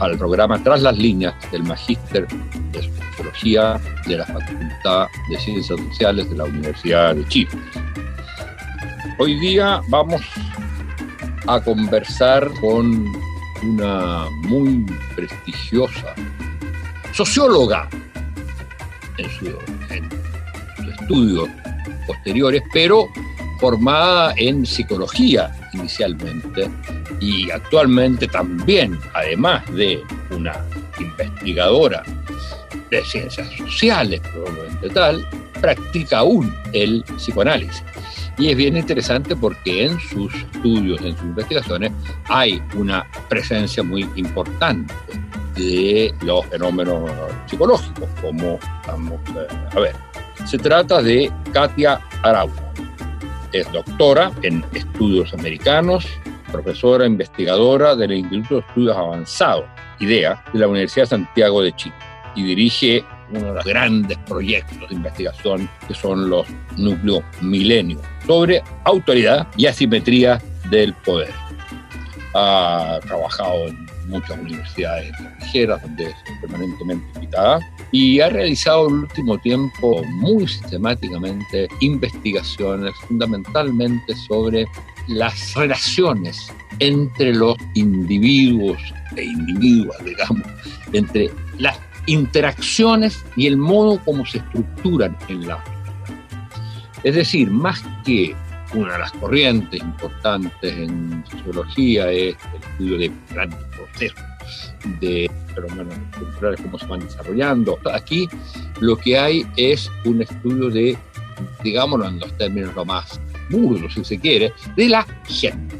al programa Tras las líneas del Magíster de Sociología de la Facultad de Ciencias Sociales de la Universidad de Chile. Hoy día vamos a conversar con una muy prestigiosa socióloga en, sus estudios posteriores, pero formada en psicología inicialmente y actualmente también, además de una investigadora de ciencias sociales, probablemente tal, practica aún el psicoanálisis. Y es bien interesante porque en sus estudios, en sus investigaciones, hay una presencia muy importante de los fenómenos psicológicos, como vamos a ver. Se trata de Katia Araujo. Es doctora en estudios americanos, profesora investigadora del Instituto de Estudios Avanzados, IDEA, de la Universidad de Santiago de Chile, y dirige uno de los grandes proyectos de investigación que son los núcleos milenio sobre autoridad y asimetría del poder. Ha trabajado en muchas universidades extranjeras donde es permanentemente invitada y ha realizado en el último tiempo muy sistemáticamente investigaciones fundamentalmente sobre las relaciones entre los individuos e individuos, digamos, entre las interacciones y el modo como se estructuran en la. Es decir, más que una de las corrientes importantes en sociología es el estudio de grandes procesos de fenómenos culturales, cómo se van desarrollando. Aquí lo que hay es un estudio de, digámoslo en los términos lo más burdos, si se quiere, de la gente,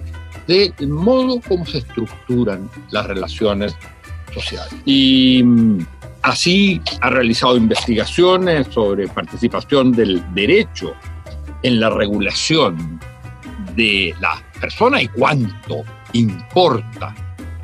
del modo como se estructuran las relaciones sociales. Y mm, así ha realizado investigaciones sobre participación del derecho en la regulación de las personas y cuánto importa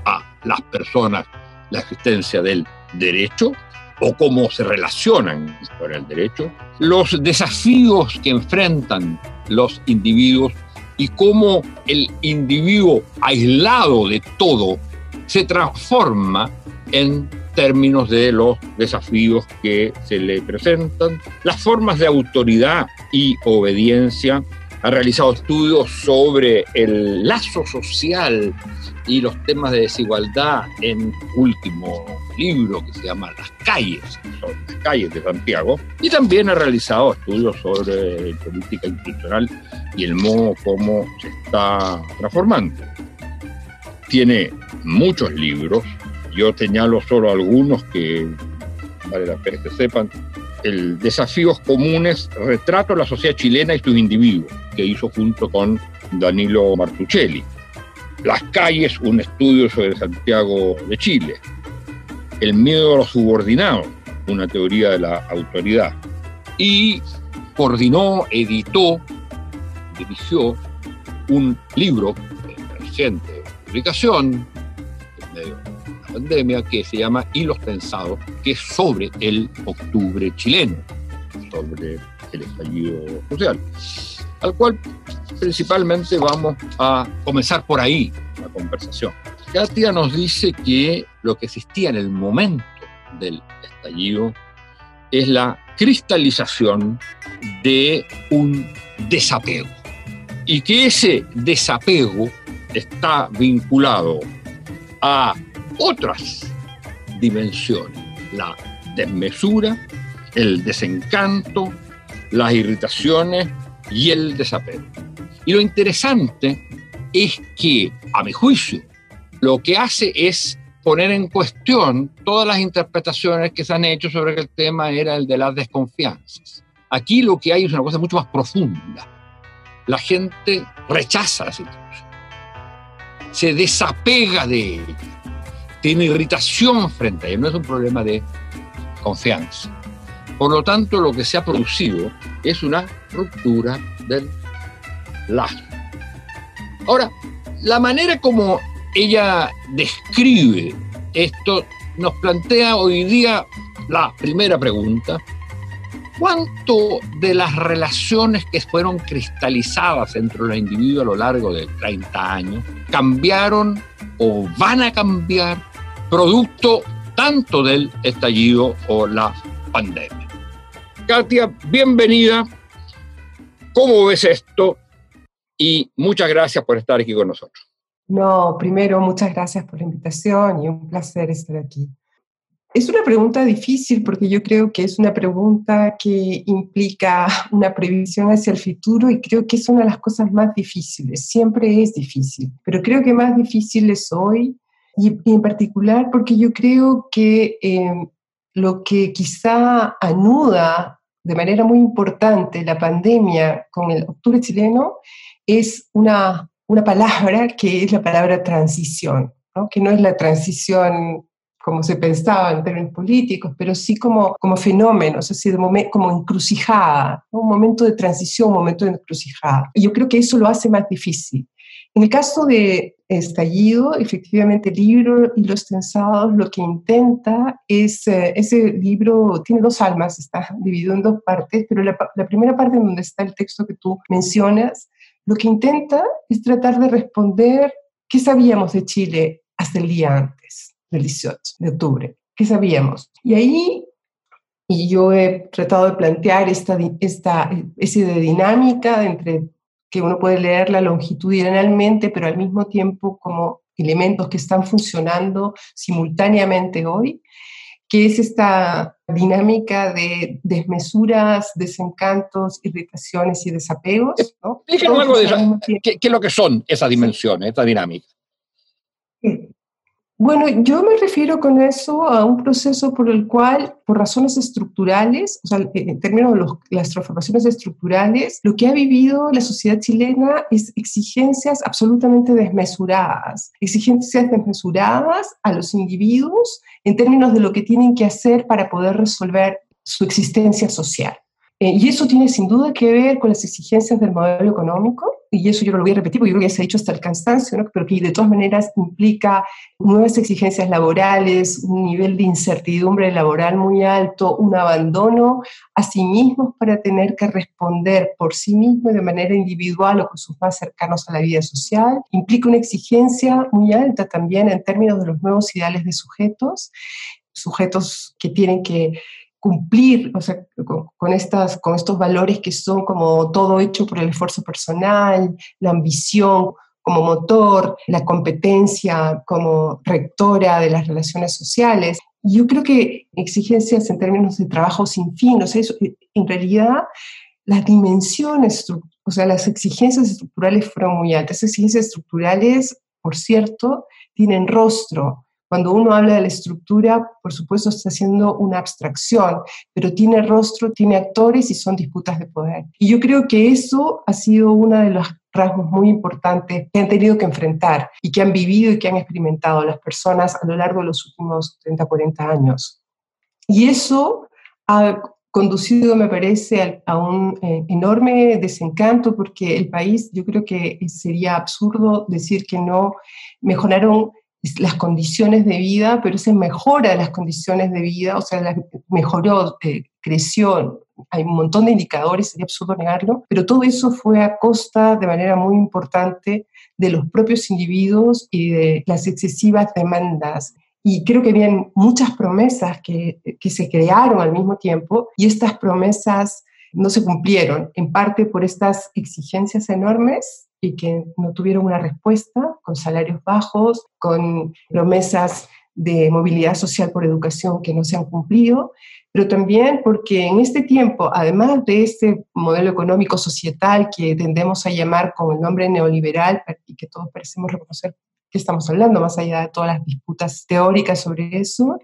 a las personas la existencia del derecho o cómo se relacionan con el derecho, los desafíos que enfrentan los individuos y cómo el individuo aislado de todo se transforma en términos de los desafíos que se le presentan, las formas de autoridad y obediencia. Ha realizado estudios sobre el lazo social y los temas de desigualdad en último libro que se llama Las calles, son las calles de Santiago, y también ha realizado estudios sobre política institucional y el modo como se está transformando. Tiene muchos libros, yo señalo solo algunos que vale la pena que sepan. El Desafíos Comunes, Retrato de la Sociedad Chilena y sus Individuos, que hizo junto con Danilo Martuchelli. Las calles, un estudio sobre Santiago de Chile. El miedo a los subordinados, una teoría de la autoridad. Y coordinó, editó, dirigió un libro en reciente publicación, pandemia que se llama Hilos Tensados, que es sobre el octubre chileno, sobre el estallido social, al cual principalmente vamos a comenzar por ahí la conversación. Katia nos dice que lo que existía en el momento del estallido es la cristalización de un desapego y que ese desapego está vinculado a otras dimensiones, la desmesura, el desencanto, las irritaciones y el desapego. Y lo interesante es que, a mi juicio, lo que hace es poner en cuestión todas las interpretaciones que se han hecho sobre que el tema era el de las desconfianzas. Aquí lo que hay es una cosa mucho más profunda. La gente rechaza la situación, se desapega de ella, tiene irritación frente a ello. No es un problema de confianza. Por lo tanto, lo que se ha producido es una ruptura del lazo. Ahora, la manera como ella describe esto nos plantea hoy día la primera pregunta. ¿Cuánto de las relaciones que fueron cristalizadas entre los individuos a lo largo de 30 años cambiaron o van a cambiar producto tanto del estallido o la pandemia? Katia, bienvenida. ¿Cómo ves esto? Y muchas gracias por estar aquí con nosotros. No, primero, muchas gracias por la invitación y un placer estar aquí. Es una pregunta difícil porque yo creo que es una pregunta que implica una previsión hacia el futuro y creo que es una de las cosas más difíciles. Siempre es difícil, pero creo que más difícil es hoy y, en particular porque yo creo que em, lo que quizá anuda de manera muy importante la pandemia con el octubre chileno es una, una palabra que es la palabra transición, ¿no? que no es la transición como se pensaba en términos políticos, pero sí como, como fenómenos, así de como encrucijada, un momento de transición, un momento de encrucijada. Y yo creo que eso lo hace más difícil. En el caso de Estallido, efectivamente el libro y los tensados lo que intenta es, eh, ese libro tiene dos almas, está dividido en dos partes, pero la, la primera parte en donde está el texto que tú mencionas, lo que intenta es tratar de responder qué sabíamos de Chile hasta el día antes del 18 de octubre. ¿Qué sabíamos? Y ahí y yo he tratado de plantear esta, esta especie de dinámica entre que uno puede leerla longitudinalmente, pero al mismo tiempo como elementos que están funcionando simultáneamente hoy, que es esta dinámica de desmesuras, desencantos, irritaciones y desapegos. ¿no? algo de eso. ¿Qué, ¿Qué, es lo que son esas dimensiones, esta dinámica? Bueno, yo me refiero con eso a un proceso por el cual, por razones estructurales, o sea, en términos de las transformaciones estructurales, lo que ha vivido la sociedad chilena es exigencias absolutamente desmesuradas, exigencias desmesuradas a los individuos en términos de lo que tienen que hacer para poder resolver su existencia social. Eh, y eso tiene sin duda que ver con las exigencias del modelo económico, y eso yo lo voy a repetir porque yo creo que se ha dicho hasta el cansancio, ¿no? pero que de todas maneras implica nuevas exigencias laborales, un nivel de incertidumbre laboral muy alto, un abandono a sí mismos para tener que responder por sí mismos de manera individual o con sus más cercanos a la vida social, implica una exigencia muy alta también en términos de los nuevos ideales de sujetos, sujetos que tienen que cumplir o sea, con, estas, con estos valores que son como todo hecho por el esfuerzo personal, la ambición como motor, la competencia como rectora de las relaciones sociales. Yo creo que exigencias en términos de trabajo sin fin, o sea, en realidad las dimensiones, o sea, las exigencias estructurales fueron muy altas. Esas exigencias estructurales, por cierto, tienen rostro, cuando uno habla de la estructura, por supuesto está haciendo una abstracción, pero tiene rostro, tiene actores y son disputas de poder. Y yo creo que eso ha sido uno de los rasgos muy importantes que han tenido que enfrentar y que han vivido y que han experimentado las personas a lo largo de los últimos 30, 40 años. Y eso ha conducido, me parece, a, un eh, enorme desencanto porque el país, yo creo que sería absurdo decir que no mejoraron las condiciones de vida, pero se mejora las condiciones de vida, o sea, mejoró, eh, creció, hay un montón de indicadores, sería absurdo negarlo, pero todo eso fue a costa de manera muy importante de los propios individuos y de las excesivas demandas. Y creo que habían muchas promesas que, que se crearon al mismo tiempo y estas promesas no se cumplieron, en parte por estas exigencias enormes y que no tuvieron una respuesta, con salarios bajos, con promesas de movilidad social por educación que no se han cumplido, pero también porque en este tiempo, además de este modelo económico societal que tendemos a llamar con el nombre neoliberal y que todos parecemos reconocer que estamos hablando, más allá de todas las disputas teóricas sobre eso,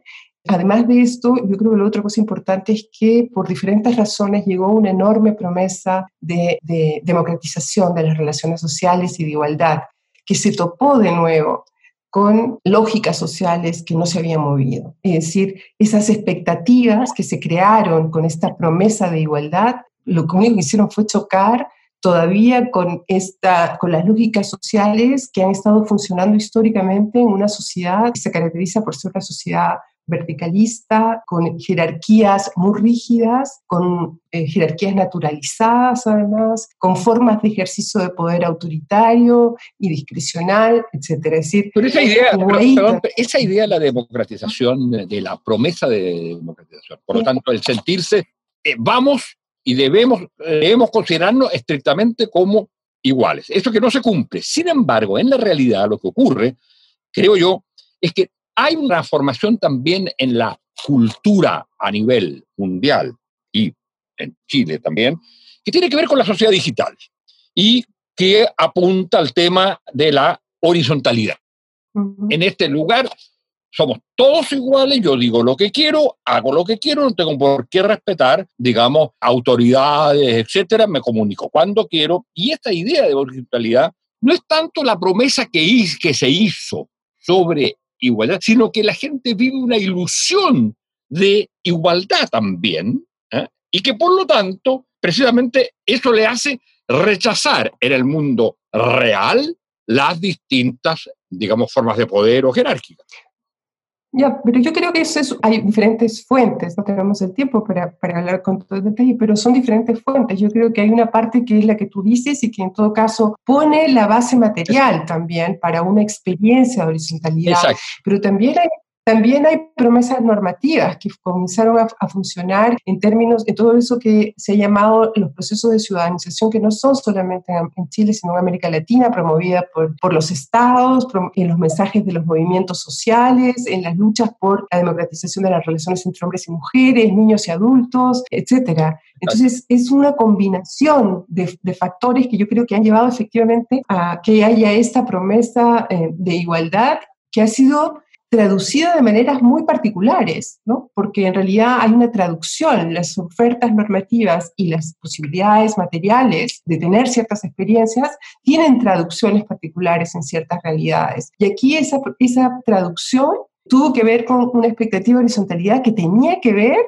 Además de esto, yo creo que la otra cosa importante es que por diferentes razones llegó una enorme promesa de, democratización de las relaciones sociales y de igualdad, que se topó de nuevo con lógicas sociales que no se habían movido. Es decir, esas expectativas que se crearon con esta promesa de igualdad, lo único que hicieron fue chocar todavía con, esta, con las lógicas sociales que han estado funcionando históricamente en una sociedad que se caracteriza por ser una sociedad verticalista, con jerarquías muy rígidas, con eh, jerarquías naturalizadas además, con formas de ejercicio de poder autoritario y discrecional, etc. decir, pero esa idea, esa idea de la democratización, de la promesa de democratización, por lo tanto, el sentirse, eh, vamos y debemos, debemos considerarnos estrictamente como iguales. Eso que no se cumple. Sin embargo, en la realidad lo que ocurre, creo yo, es que hay una transformación también en la cultura a nivel mundial y en Chile también, que tiene que ver con la sociedad digital y que apunta al tema de la horizontalidad. En este lugar somos todos iguales, yo digo lo que quiero, hago lo que quiero, no tengo por qué respetar, digamos, autoridades, etcétera, me comunico cuando quiero. Y esta idea de horizontalidad no es tanto la promesa que, que se hizo sobre igualdad, sino que la gente vive una ilusión de igualdad también, ¿eh? y que por lo tanto, precisamente eso le hace rechazar en el mundo real las distintas, digamos, formas de poder o jerárquicas. Ya, pero yo creo que eso es, hay diferentes fuentes, no tenemos el tiempo para, para hablar con todo el detalle, pero son diferentes fuentes. Yo creo que hay una parte que es la que tú dices y que en todo caso pone la base material también para una experiencia de horizontalidad, Exacto. pero también hay también hay promesas normativas que comenzaron a, funcionar en términos de todo eso que se ha llamado los procesos de ciudadanización, que no son solamente en, Chile, sino en América Latina, promovida por, por los estados, en los mensajes de los movimientos sociales, en las luchas por la democratización de las relaciones entre hombres y mujeres, niños y adultos, etc. Entonces, es una combinación de, de, factores que yo creo que han llevado efectivamente a que haya esta promesa eh, de igualdad que ha sido traducida de maneras muy particulares, ¿no? porque en realidad hay una traducción, las ofertas normativas y las posibilidades materiales de tener ciertas experiencias tienen traducciones particulares en ciertas realidades. Y aquí esa, esa traducción tuvo que ver con una expectativa de horizontalidad que tenía que ver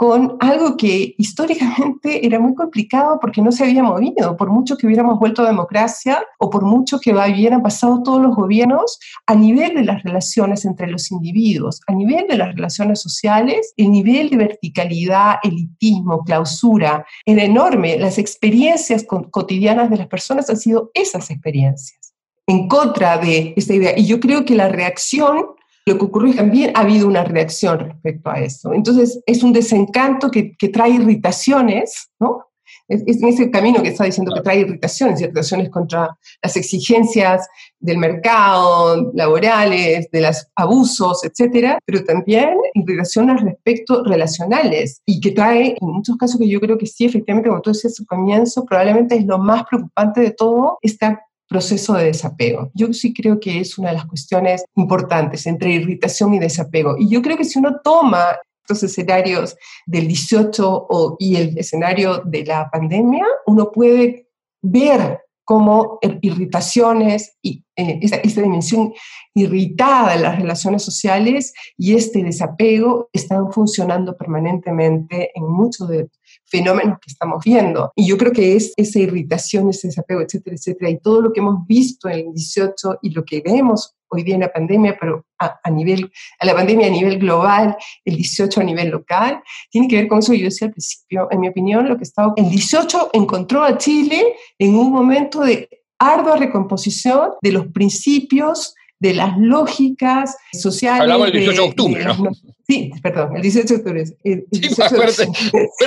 con algo que históricamente era muy complicado porque no se había movido, por mucho que hubiéramos vuelto a democracia o por mucho que hubieran pasado todos los gobiernos, a nivel de las relaciones entre los individuos, a nivel de las relaciones sociales, el nivel de verticalidad, elitismo, clausura era enorme. Las experiencias cotidianas de las personas han sido esas experiencias en contra de esta idea. Y yo creo que la reacción lo que ocurrió es que también ha habido una reacción respecto a eso. Entonces, es un desencanto que, que trae irritaciones, ¿no? Es, en ese camino que está diciendo que trae irritaciones, irritaciones contra las exigencias del mercado, laborales, de los abusos, etcétera, pero también irritaciones respecto relacionales y que trae, en muchos casos que yo creo que sí, efectivamente, como tú decías al comienzo, probablemente es lo más preocupante de todo, esta proceso de desapego. Yo sí creo que es una de las cuestiones importantes entre irritación y desapego. Y yo creo que si uno toma estos escenarios del 18 y el escenario de la pandemia, uno puede ver cómo irritaciones y eh, esta, dimensión irritada de las relaciones sociales y este desapego están funcionando permanentemente en muchos de fenómenos que estamos viendo. Y yo creo que es esa irritación, ese desapego, etcétera, etcétera, y todo lo que hemos visto en el 18 y lo que vemos hoy día en la pandemia, pero a, nivel, a la pandemia a nivel global, el 18 a nivel local, tiene que ver con eso. Yo decía al principio, en mi opinión, lo que estaba, el 18 encontró a Chile en un momento de ardua recomposición de los principios de las lógicas sociales. Hablamos del 18 de, octubre, ¿no? Sí, perdón, el 18 de octubre. El, sí, acuérdate,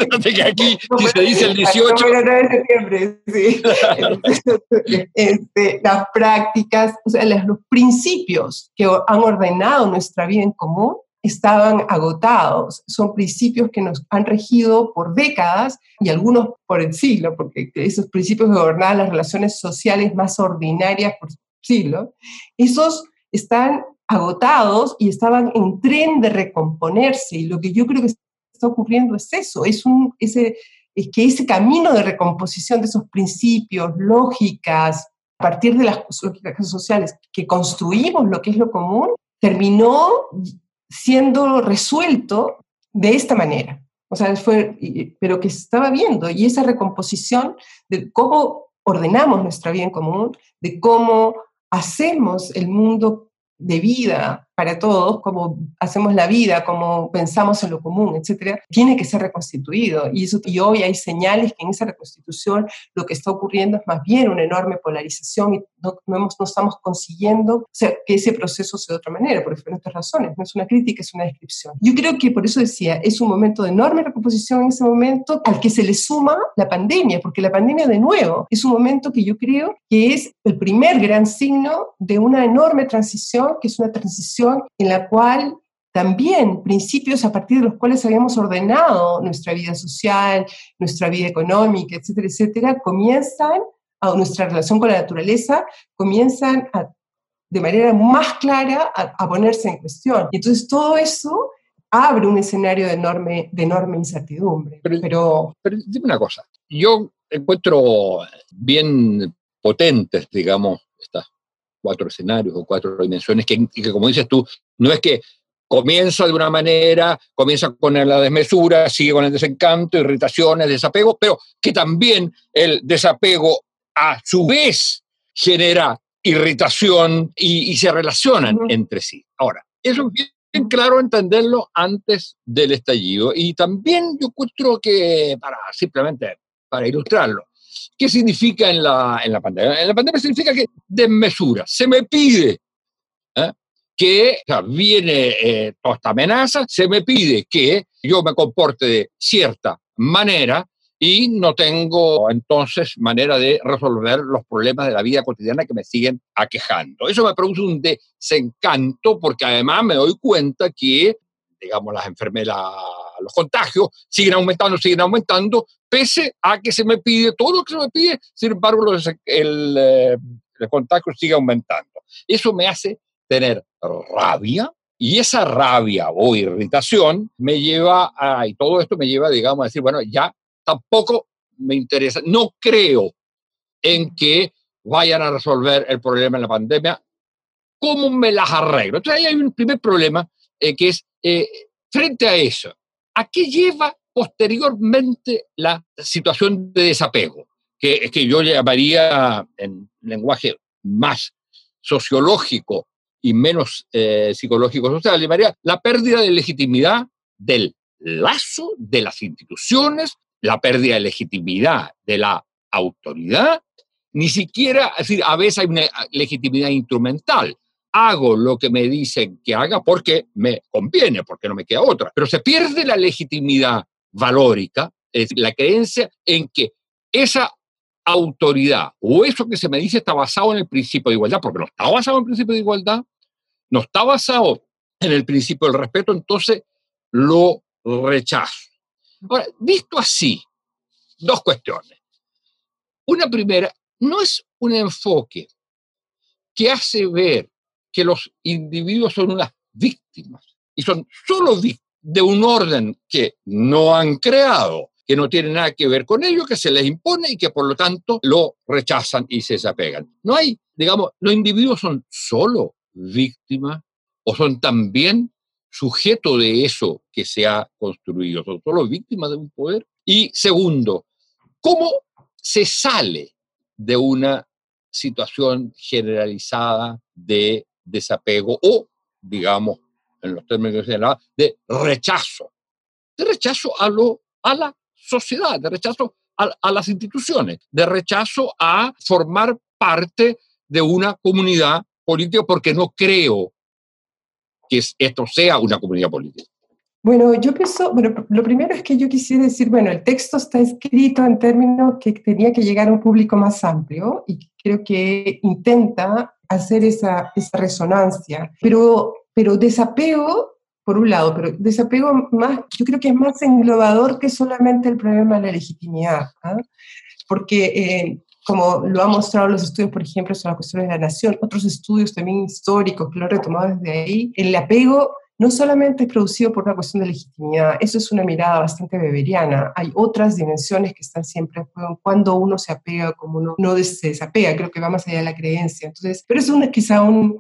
acuérdate, que aquí si se dice el 18... El 9 de septiembre, sí. este, las prácticas, o sea, los, los principios que han ordenado nuestra vida en común estaban agotados. Son principios que nos han regido por décadas y algunos por el siglo, porque esos principios gobernaban las relaciones sociales más ordinarias por siglo, esos están agotados y estaban en tren de recomponerse. Y lo que yo creo que está ocurriendo es eso, es, un, ese, es que ese camino de recomposición de esos principios, lógicas, a partir de las lógicas sociales que construimos lo que es lo común, terminó siendo resuelto de esta manera. O sea, fue, pero que se estaba viendo, y esa recomposición de cómo ordenamos nuestra vida en común, de cómo hacemos el mundo de vida para todos, como hacemos la vida, como pensamos en lo común, etcétera, tiene que ser reconstituido. Y, hoy hay señales que en esa reconstitución lo que está ocurriendo es más bien una enorme polarización y no, estamos consiguiendo que ese proceso sea de otra manera, por diferentes razones. No es una crítica, es una descripción. Yo creo que por eso decía, es un momento de enorme recomposición en ese momento al que se le suma la pandemia, porque la pandemia de nuevo es un momento que yo creo que es el primer gran signo de una enorme transición, que es una transición en la cual también principios a partir de los cuales habíamos ordenado nuestra vida social, nuestra vida económica, etcétera, etcétera, comienzan, a nuestra relación con la naturaleza, comienzan de manera más clara a, ponerse en cuestión. Y entonces todo eso abre un escenario de enorme, de enorme incertidumbre. Pero, pero dime una cosa, yo encuentro bien potentes, digamos, estas cuatro escenarios o cuatro dimensiones que, que, como dices tú, no es que comienza de una manera, comienza con la desmesura, sigue con el desencanto, irritaciones, desapego, pero que también el desapego a su vez genera irritación y, se relacionan entre sí. Ahora, eso es bien claro entenderlo antes del estallido y también yo encuentro que, para simplemente para ilustrarlo, ¿Qué significa en la, en la pandemia? En la pandemia significa que desmesura. Se me pide ¿eh? que viene eh, toda esta amenaza, se me pide que yo me comporte de cierta manera y no tengo entonces manera de resolver los problemas de la vida cotidiana que me siguen aquejando. Eso me produce un desencanto porque además me doy cuenta que, digamos, las enfermeras, los contagios siguen aumentando, siguen aumentando, pese a que se me pide todo lo que se me pide, sin embargo el, eh, el contagio sigue aumentando. Eso me hace tener rabia y esa rabia o irritación me lleva a, y todo esto me lleva, digamos, a decir, bueno, ya tampoco me interesa, no creo en que vayan a resolver el problema en la pandemia, ¿cómo me las arreglo? Entonces ahí hay un primer problema eh, que es, eh, frente a eso, ¿a qué lleva posteriormente la situación de desapego, que es que yo llamaría en lenguaje más sociológico y menos eh, psicológico social, llamaría la pérdida de legitimidad del lazo de las instituciones, la pérdida de legitimidad de la autoridad, ni siquiera, es decir, a veces hay una legitimidad instrumental. Hago lo que me dicen que haga porque me conviene, porque no me queda otra. Pero se pierde la legitimidad valórica, es la creencia en que esa autoridad o eso que se me dice está basado en el principio de igualdad, porque no está basado en el principio de igualdad, no está basado en el principio del respeto, entonces lo rechazo. Ahora, visto así, dos cuestiones. Una primera, no es un enfoque que hace ver que los individuos son unas víctimas y son solo de un orden que no han creado, que no tiene nada que ver con ello, que se les impone y que por lo tanto lo rechazan y se desapegan. No hay, digamos, los individuos son solo víctimas o son también sujeto de eso que se ha construido, son solo víctimas de un poder. Y segundo, ¿cómo se sale de una situación generalizada de desapego o, digamos, en los términos generales, de rechazo, de rechazo a, lo, a la sociedad, de rechazo a, a las instituciones, de rechazo a formar parte de una comunidad política porque no creo que esto sea una comunidad política. Bueno, yo pienso, bueno, lo primero es que yo quisiera decir, bueno, el texto está escrito en términos que tenía que llegar a un público más amplio y creo que intenta hacer esa, esa resonancia, pero pero desapego, por un lado, pero desapego más, yo creo que es más englobador que solamente el problema de la legitimidad, ¿ah? porque eh, como lo han mostrado los estudios, por ejemplo, sobre las cuestiones de la nación, otros estudios también históricos que lo han retomado desde ahí, el apego no solamente es producido por una cuestión de legitimidad, eso es una mirada bastante beberiana, hay otras dimensiones que están siempre cuando uno se apega, como uno no se desapega, creo que va más allá de la creencia. Entonces, pero es una, quizá un,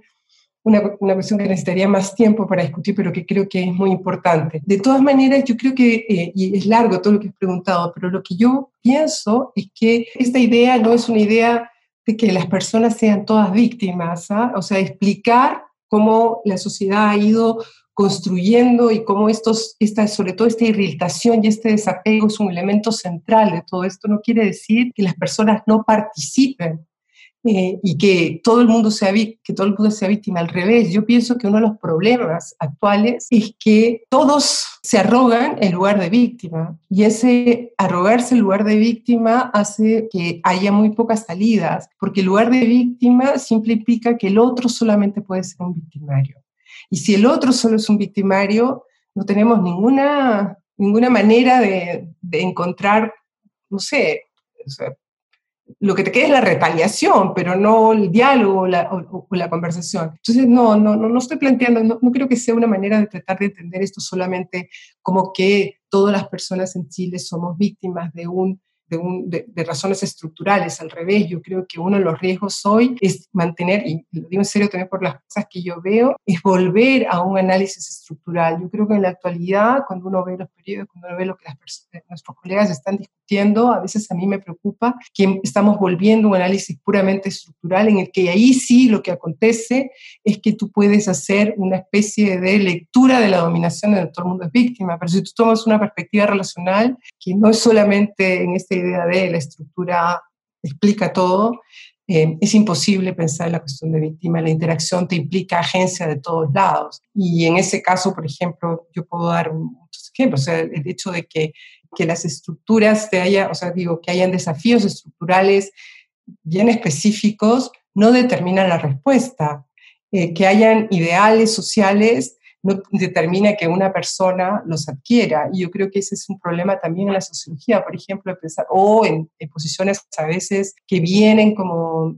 una, una, cuestión que necesitaría más tiempo para discutir, pero que creo que es muy importante. De todas maneras, yo creo que, eh, y es largo todo lo que he preguntado, pero lo que yo pienso es que esta idea no es una idea de que las personas sean todas víctimas, ¿ah? o sea, explicar cómo la sociedad ha ido construyendo y cómo estos, esta, sobre todo esta irritación y este desapego es un elemento central de todo esto, no quiere decir que las personas no participen eh, y que todo el mundo sea que todo el mundo sea víctima. Al revés, yo pienso que uno de los problemas actuales es que todos se arrogan el lugar de víctima y ese arrogarse el lugar de víctima hace que haya muy pocas salidas, porque el lugar de víctima siempre implica que el otro solamente puede ser un victimario. Y si el otro solo es un victimario, no tenemos ninguna, ninguna manera de, encontrar, no sé, lo que te queda es la retaliación, pero no el diálogo o la, conversación. Entonces, no, no, no, no estoy planteando, no, no, creo que sea una manera de tratar de entender esto solamente como que todas las personas en Chile somos víctimas de un de, razones estructurales. Al revés, yo creo que uno de los riesgos hoy es mantener, y lo digo en serio también por las cosas que yo veo, es volver a un análisis estructural. Yo creo que en la actualidad, cuando uno ve los periodos, cuando uno ve lo que las personas, nuestros colegas están discutiendo, a veces a mí me preocupa que estamos volviendo a un análisis puramente estructural en el que ahí sí lo que acontece es que tú puedes hacer una especie de lectura de la dominación de todo el mundo es víctima, pero si tú tomas una perspectiva relacional que no es solamente en este idea de la estructura explica todo, eh, es imposible pensar en la cuestión de víctima. La interacción te implica agencia de todos lados. Y en ese caso, por ejemplo, yo puedo dar muchos ejemplos. O sea, el hecho de que, que las estructuras te haya, o sea, digo, que hayan desafíos estructurales bien específicos, no determinan la respuesta. Eh, que hayan ideales sociales no determina que una persona los adquiera. Y yo creo que ese es un problema también en la sociología, por ejemplo, pensar, o en, posiciones a veces que vienen como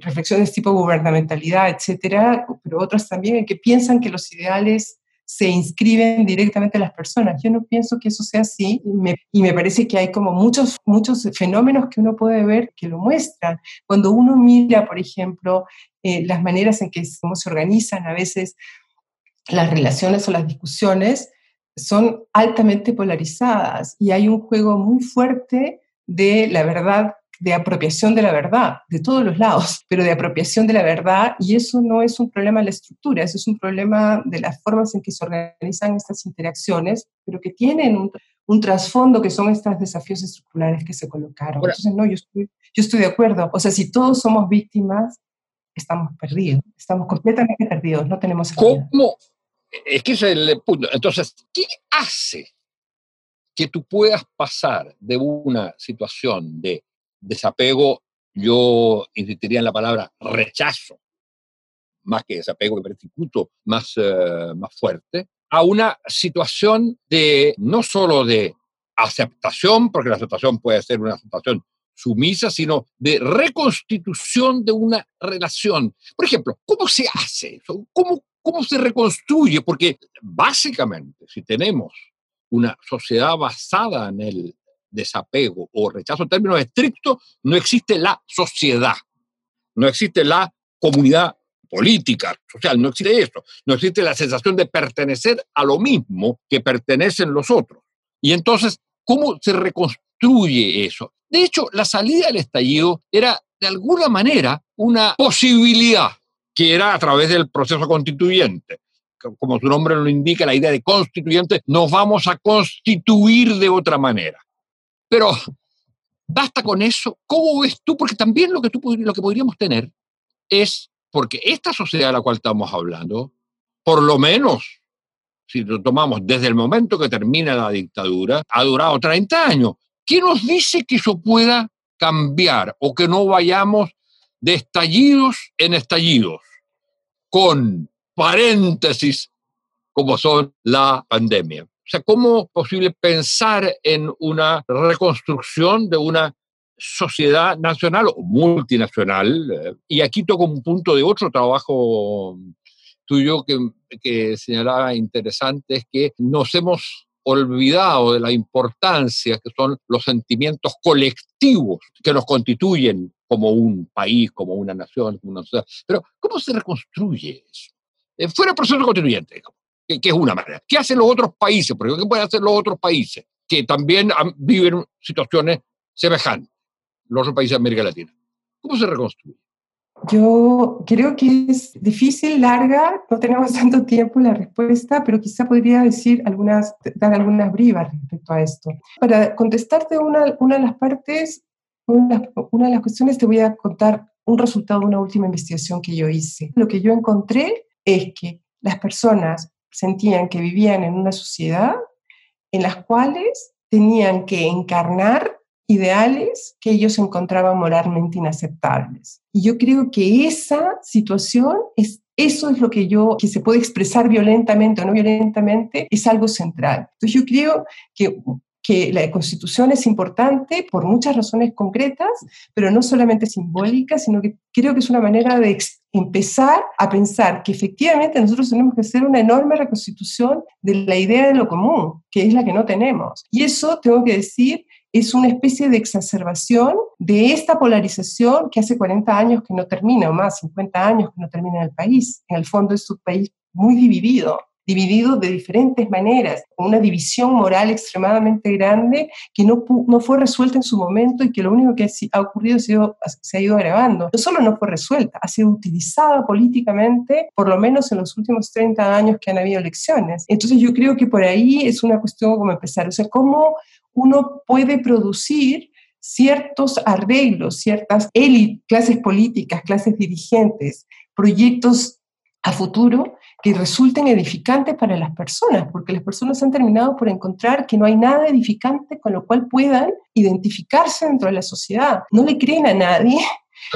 reflexiones tipo gubernamentalidad, etcétera, pero otras también en que piensan que los ideales se inscriben directamente a las personas. Yo no pienso que eso sea así y me, parece que hay como muchos, muchos fenómenos que uno puede ver que lo muestran. Cuando uno mira, por ejemplo, eh, las maneras en que cómo se organizan a veces las relaciones o las discusiones son altamente polarizadas y hay un juego muy fuerte de la verdad, de apropiación de la verdad, de todos los lados, pero de apropiación de la verdad y eso no es un problema de la estructura, eso es un problema de las formas en que se organizan estas interacciones, pero que tienen un, trasfondo que son estos desafíos estructurales que se colocaron. Entonces, no, yo estoy, yo estoy de acuerdo. O sea, si todos somos víctimas, estamos perdidos, estamos completamente perdidos, no tenemos ¿Cómo, es que ese es el punto. Entonces, ¿qué hace que tú puedas pasar de una situación de desapego, yo insistiría en la palabra rechazo, más que desapego, incluso más, eh, más fuerte, a una situación de no solo de aceptación, porque la aceptación puede ser una aceptación sumisa, sino de reconstitución de una relación. Por ejemplo, ¿cómo se hace eso? ¿Cómo, ¿Cómo se reconstruye? Porque básicamente, si tenemos una sociedad basada en el desapego o rechazo en términos estrictos, no existe la sociedad, no existe la comunidad política, social, no existe eso, no existe la sensación de pertenecer a lo mismo que pertenecen los otros. Y entonces, ¿cómo se reconstruye eso? De hecho, la salida del estallido era de alguna manera una posibilidad que era a través del proceso constituyente. Como su nombre lo indica, la idea de constituyente, nos vamos a constituir de otra manera. Pero basta con eso. ¿Cómo ves tú? Porque también lo que, tú, lo que podríamos tener es, porque esta sociedad de la cual estamos hablando, por lo menos, si lo tomamos desde el momento que termina la dictadura, ha durado 30 años. ¿Qué nos dice que eso pueda cambiar o que no vayamos de estallidos en estallidos, con paréntesis como son la pandemia. O sea, ¿cómo es posible pensar en una reconstrucción de una sociedad nacional o multinacional? Y aquí toco un punto de otro trabajo tuyo que, que señalaba interesante es que nos hemos olvidado de la importancia que son los sentimientos colectivos que nos constituyen como un país, como una nación, como una sociedad. Pero, ¿cómo se reconstruye eso? Eh, fuera el proceso constituyente, que, que, es una manera. ¿Qué hacen los otros países? Porque ¿qué pueden hacer los otros países que también viven situaciones semejantes, los otros países de América Latina? ¿Cómo se reconstruye? Yo creo que es difícil, larga, no tenemos tanto tiempo la respuesta, pero quizá podría decir algunas, dar algunas brivas respecto a esto. Para contestarte una, una de las partes, una, una, de las cuestiones, te voy a contar un resultado de una última investigación que yo hice. Lo que yo encontré es que las personas sentían que vivían en una sociedad en las cuales tenían que encarnar ideales que ellos encontraban moralmente inaceptables. Y yo creo que esa situación es eso es lo que yo, que se puede expresar violentamente o no violentamente, es algo central. Entonces yo creo que que la constitución es importante por muchas razones concretas, pero no solamente simbólicas, sino que creo que es una manera de empezar a pensar que efectivamente nosotros tenemos que hacer una enorme reconstitución de la idea de lo común, que es la que no tenemos. Y eso, tengo que decir, es una especie de exacerbación de esta polarización que hace 40 años que no termina, o más, 50 años que no termina en el país. En el fondo es un país muy dividido, dividido de diferentes maneras, con una división moral extremadamente grande que no, no fue resuelta en su momento y que lo único que ha ocurrido se, se ha ido agravando. No solo no fue resuelta, ha sido utilizada políticamente, por lo menos en los últimos 30 años que han habido elecciones. Entonces yo creo que por ahí es una cuestión como empezar, o sea, cómo uno puede producir ciertos arreglos, ciertas élites, clases políticas, clases dirigentes, proyectos a futuro que resulten edificantes para las personas, porque las personas han terminado por encontrar que no hay nada edificante con lo cual puedan identificarse dentro de la sociedad. No le creen a nadie,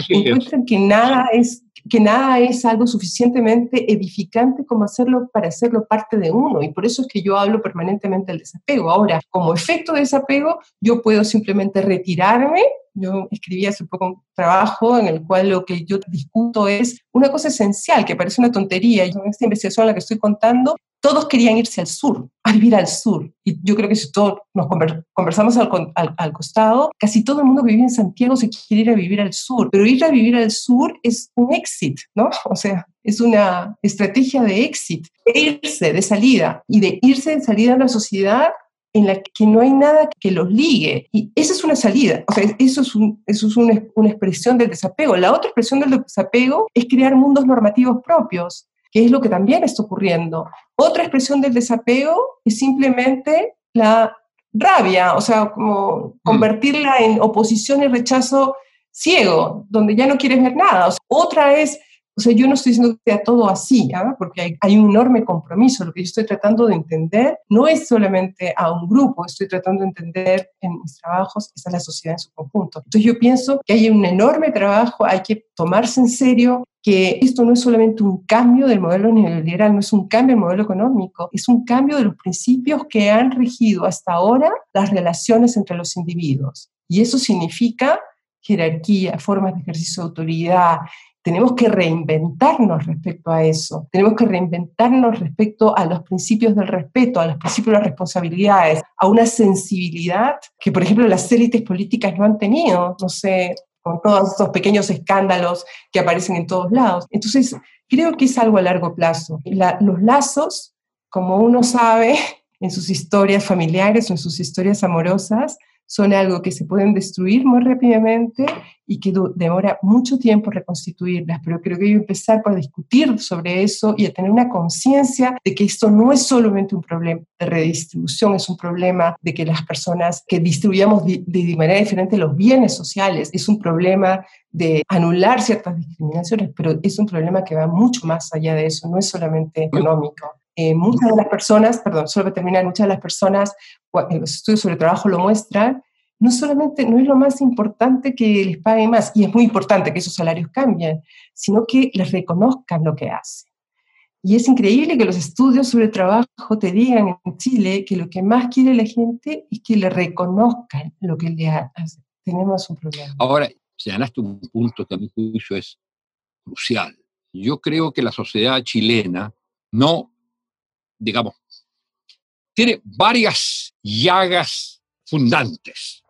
encuentran que nada es que nada es algo suficientemente edificante como hacerlo para hacerlo parte de uno. Y por eso es que yo hablo permanentemente del desapego. Ahora, como efecto de desapego, yo puedo simplemente retirarme. Yo escribí hace poco un trabajo en el cual lo que yo discuto es una cosa esencial, que parece una tontería. Y en esta investigación a la que estoy contando, todos querían irse al sur, a vivir al sur. Y yo creo que si todos nos conversamos al, al, costado, casi todo el mundo que vive en Santiago se quiere ir a vivir al sur. Pero ir a vivir al sur es un éxito, ¿no? O sea, es una estrategia de éxito, irse de salida y de irse de salida a una sociedad en la que no hay nada que los ligue. Y esa es una salida, o sea, eso es, eso es una, una expresión del desapego. La otra expresión del desapego es crear mundos normativos propios que es lo que también está ocurriendo. Otra expresión del desapego es simplemente la rabia, o sea, como mm. convertirla en oposición y rechazo ciego, donde ya no quieres ver nada. otra es o sea, yo no estoy diciendo que sea todo así, ¿ah? porque hay, un enorme compromiso. Lo que yo estoy tratando de entender no es solamente a un grupo, estoy tratando de entender en mis trabajos es la sociedad en su conjunto. Entonces yo pienso que hay un enorme trabajo, hay que tomarse en serio que esto no es solamente un cambio del modelo neoliberal, no es un cambio del modelo económico, es un cambio de los principios que han regido hasta ahora las relaciones entre los individuos. Y eso significa jerarquía, formas de ejercicio de autoridad, tenemos que reinventarnos respecto a eso. Tenemos que reinventarnos respecto a los principios del respeto, a los principios de las responsabilidades, a una sensibilidad que, por ejemplo, las élites políticas no han tenido, no sé, con todos estos pequeños escándalos que aparecen en todos lados. Entonces, creo que es algo a largo plazo. los lazos, como uno sabe, en sus historias familiares o en sus historias amorosas, son algo que se pueden destruir muy rápidamente y que demora mucho tiempo reconstituirlas, pero creo que hay que empezar por discutir sobre eso y a tener una conciencia de que esto no es solamente un problema de redistribución, es un problema de que las personas que distribuyamos de, de manera diferente los bienes sociales, es un problema de anular ciertas discriminaciones, pero es un problema que va mucho más allá de eso, no es solamente económico. Eh, muchas de las personas, perdón, solo para terminar, muchas de las personas, los estudios sobre trabajo lo muestran, no solamente no es lo más importante que les paguen más, y es muy importante que esos salarios cambien, sino que les reconozcan lo que hacen. Y es increíble que los estudios sobre trabajo te digan en Chile que lo que más quiere la gente es que le reconozcan lo que le hacen. Tenemos un problema. Ahora, señalaste un punto que a mi juicio es crucial yo creo que la sociedad chilena no, digamos, tiene varias llagas fundantes.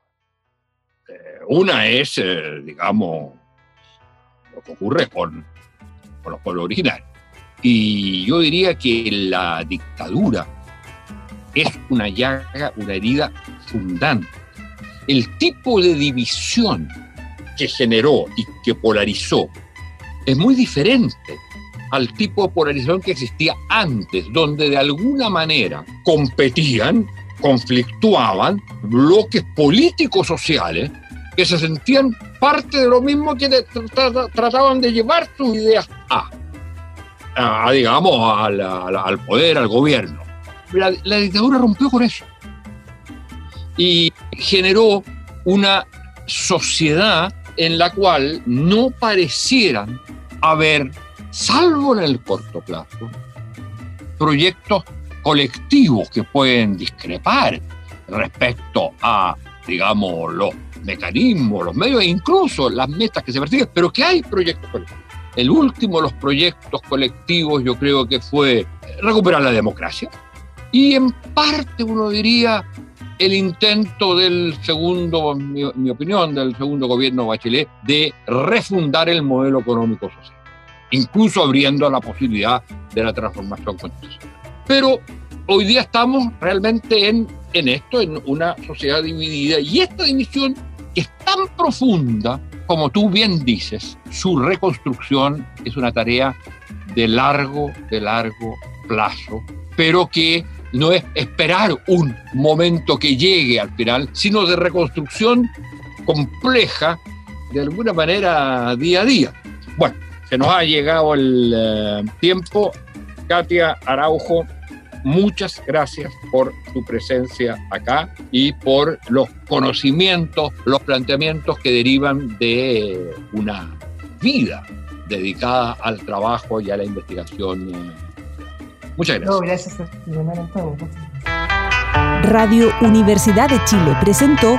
Eh, una es, eh, digamos, lo que ocurre con, con los pueblos originarios. Y yo diría que la dictadura es una llaga, una herida fundante. El tipo de división que generó y que polarizó es muy diferente al tipo de polarización que existía antes, donde de alguna manera competían, conflictuaban bloques políticos sociales que se sentían parte de lo mismo que trataban de llevar sus ideas a, digamos, al poder, al gobierno. La, la dictadura rompió con eso y generó una sociedad en la cual no parecieran haber, salvo en el corto plazo, proyectos colectivos que pueden discrepar respecto a, digamos, los mecanismos, los medios e incluso las metas que se persiguen, pero que hay proyectos colectivos. El último de los proyectos colectivos yo creo que fue recuperar la democracia y en parte uno diría el intento del segundo, mi, mi opinión, del segundo gobierno Bachelet de refundar el modelo económico social, incluso abriendo la posibilidad de la transformación constitucional. Pero hoy día estamos realmente en, en esto, en una sociedad dividida, y esta división es tan profunda, como tú bien dices, su reconstrucción es una tarea de largo, de largo plazo, pero que no es esperar un momento que llegue al final, sino de reconstrucción compleja, de alguna manera día a día. Bueno, se nos ha llegado el eh, tiempo. Katia Araujo, muchas gracias por tu presencia acá y por los conocimientos, los planteamientos que derivan de una vida dedicada al trabajo y a la investigación eh, Muchas gracias. Radio Universidad de Chile presentó